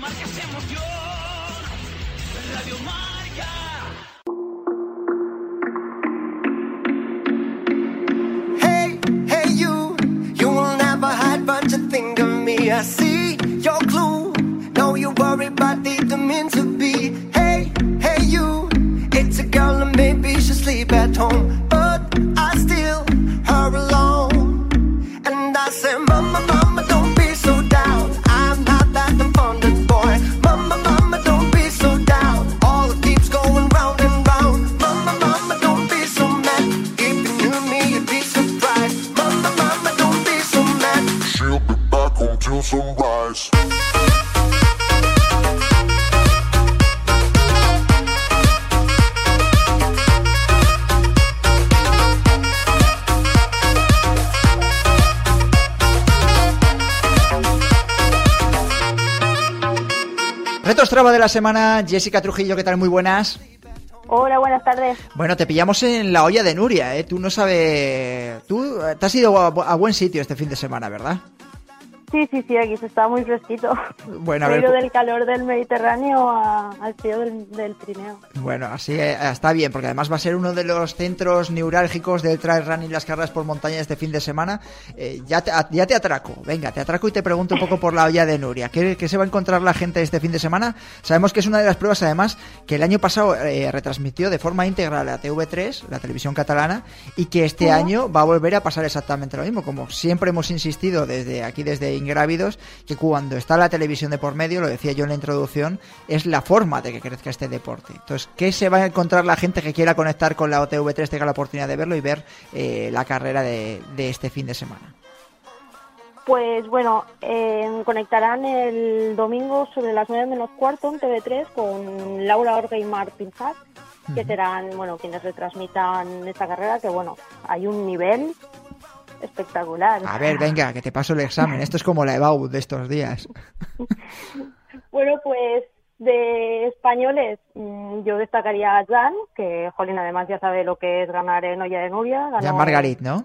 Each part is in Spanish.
Marca es emoción. Radio Marca. Hey, hey, you. You will never hide, but you think of me. I see your clue. No, you worry, but didn't mean to be. Hey, hey, you. It's a girl, and maybe she'll sleep at home. Retos Traba de la semana, Jessica Trujillo, ¿qué tal? Muy buenas. Hola, buenas tardes. Bueno, te pillamos en la olla de Nuria, ¿eh? Tú no sabes... Tú eh, te has ido a, a buen sitio este fin de semana, ¿verdad? Sí, sí, sí, aquí se está muy fresquito. Bueno, a ver, del calor del Mediterráneo a- al frío del, del Pirineo. Bueno, así eh, está bien, porque además va a ser uno de los centros neurálgicos del trail running y las carreras por montaña este fin de semana. Eh, ya, te, ya te atraco, venga, te atraco y te pregunto un poco por la olla de Nuria. ¿Qué, qué se va a encontrar la gente este fin de semana? Sabemos que es una de las pruebas, además, que el año pasado eh, retransmitió de forma íntegra la TV3, la televisión catalana, y que este año va a volver a pasar exactamente lo mismo. Como siempre hemos insistido desde aquí, desde Ingrávidos, que cuando está la televisión de por medio, lo decía yo en la introducción, es la forma de que crezca este deporte. Entonces, ¿qué se va a encontrar la gente que quiera conectar con la OTV3, tenga la oportunidad de verlo y ver eh, la carrera de, de este fin de semana? Pues bueno, eh, conectarán el domingo sobre las 9 menos cuarto en TV3 con Laura Orga y Martin Hack, que serán bueno quienes retransmitan esta carrera, que bueno, hay un nivel espectacular. A ver, venga, que te paso el examen. Esto es como la EBAU de estos días. Bueno, pues de españoles mm, yo destacaría a Jan, que Jolín además ya sabe lo que es ganar en Olla de Nuria. Ganó- Margarit, ¿no?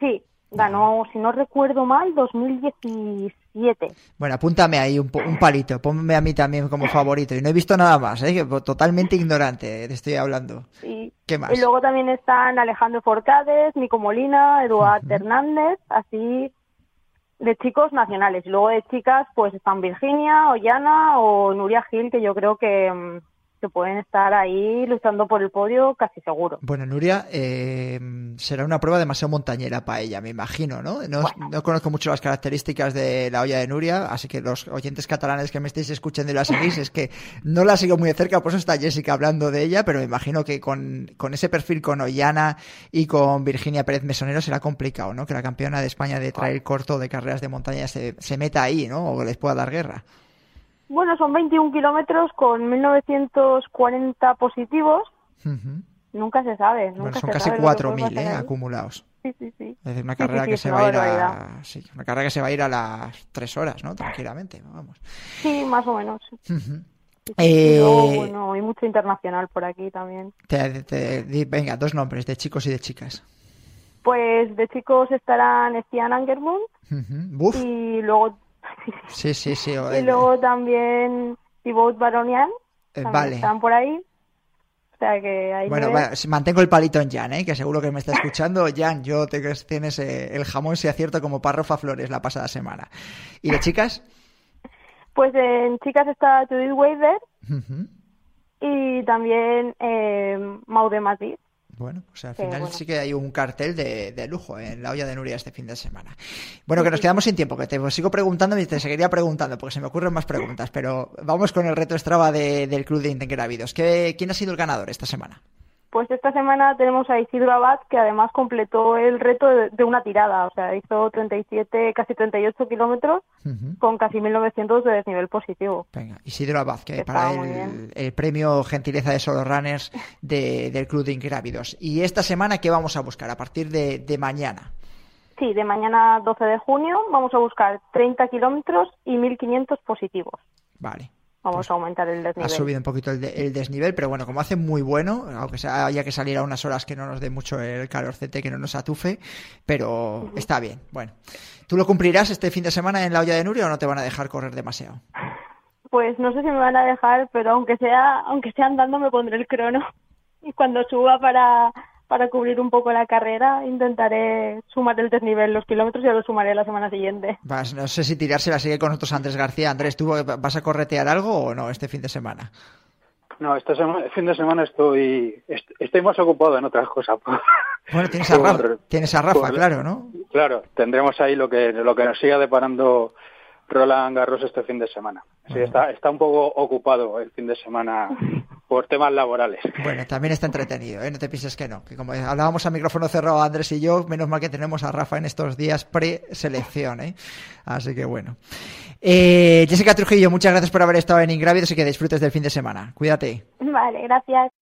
Sí, ganó, si no recuerdo mal, 2017. Bueno, apúntame ahí un, un palito, ponme a mí también como favorito. Y no he visto nada más, ¿eh? totalmente ignorante te estoy hablando. Y, ¿Qué más? y luego también están Alejandro Forcades, Nico Molina, Eduard Hernández, así de chicos nacionales. Y luego de chicas, pues están Virginia, Ollana o Nuria Gil, que yo creo que, mm, que pueden estar ahí luchando por el podio casi seguro. Bueno, Nuria, eh, será una prueba demasiado montañera para ella, me imagino, ¿no? No, no conozco mucho las características de la olla de Nuria, así que los oyentes catalanes que me estéis escuchando y la seguís, es que no la sigo muy de cerca, por eso está Jessica hablando de ella, pero me imagino que con, con ese perfil con Ollana y con Virginia Pérez Mesonero será complicado, ¿no? Que la campeona de España de trail corto de carreras de montaña se, se meta ahí, ¿no? O les pueda dar guerra. Bueno, son 21 kilómetros con 1940 positivos. Ujú. Nunca se sabe. Nunca Bueno, son se casi sabe lo que puede 4.000 pasar ¿eh? acumulados. Sí, sí, sí. Es decir, una Sí, sí, carrera sí, que es se va a ir a sí, una carrera que se va a ir a las tres horas, ¿no? Tranquilamente, vamos. Sí, más o menos. Ujú. Y Eh, bueno, hay mucho internacional por aquí también. te- te- di- venga, dos nombres de chicos y de chicas. Pues de chicos estarán Stian Angermund Ujú. Buf. y luego Sí, sí, sí. y luego también Thibaut Baronian. eh, también vale. Están por ahí. O sea que Bueno, mantengo el palito en Jan, ¿eh? que seguro que me está escuchando. Jan, yo te tienes eh, el jamón si acierto como Parrofa Flores la pasada semana. ¿Y de chicas? Pues en chicas está Judith Ujú. y también eh, Mau de Madrid. Bueno, pues al final bueno. sí que hay un cartel de, de lujo en la olla de Nuria este fin de semana. Bueno, que nos quedamos sin tiempo, que te sigo preguntando y te seguiría preguntando, porque se me ocurren más preguntas, pero vamos con el reto Strava de- del Club de. ¿Qué, ¿Quién ha sido el ganador esta semana? Pues esta semana tenemos a Isidro Abad, que además completó el reto de, de una tirada, o sea, hizo 37, casi 38 kilómetros con casi 1900 de desnivel positivo. Venga, Isidro Abad, que para el premio Gentileza de Solo Runners de- del Club de Ingrávidos. ¿Y esta semana qué vamos a buscar a partir de, de mañana? Sí, de mañana 12 de junio vamos a buscar 30 kilómetros y 1500 positivos. Vale. Vamos Pues a aumentar el Ha desnivel. subido un poquito el, de- el desnivel, pero bueno, como hace muy bueno, aunque sea, haya que salir a unas horas que no nos dé mucho el calorcete, que no nos atufe, pero está bien. Bueno, ¿tú lo cumplirás este fin de semana en la olla de Nuria o no te van a dejar correr demasiado? Pues no sé si me van a dejar, pero aunque sea, aunque sea andando me pondré el crono. Y cuando suba para, para cubrir un poco la carrera, intentaré sumar el desnivel, los kilómetros ya lo sumaré la semana siguiente. Vas, no sé si tirársela sigue con nosotros Andrés García. Andrés, ¿tú vas a corretear algo o no este fin de semana? No, este fin de semana estoy est- estoy más ocupado en otras cosas. Bueno, tienes a Rafa, tienes a Rafa por- claro, ¿no? Claro, tendremos ahí lo que lo que nos siga deparando Roland Garros este fin de semana. Sí, está está un poco ocupado el fin de semana por temas laborales. Bueno, también está entretenido, ¿eh? No te pienses que no. Que como hablábamos a micrófono cerrado Andrés y yo, menos mal que tenemos a Rafa en estos días pre-selección, ¿eh? Así que bueno. Eh, Jessica Trujillo, muchas gracias por haber estado en Ingrávidos y que disfrutes del fin de semana. Cuídate. Vale, gracias.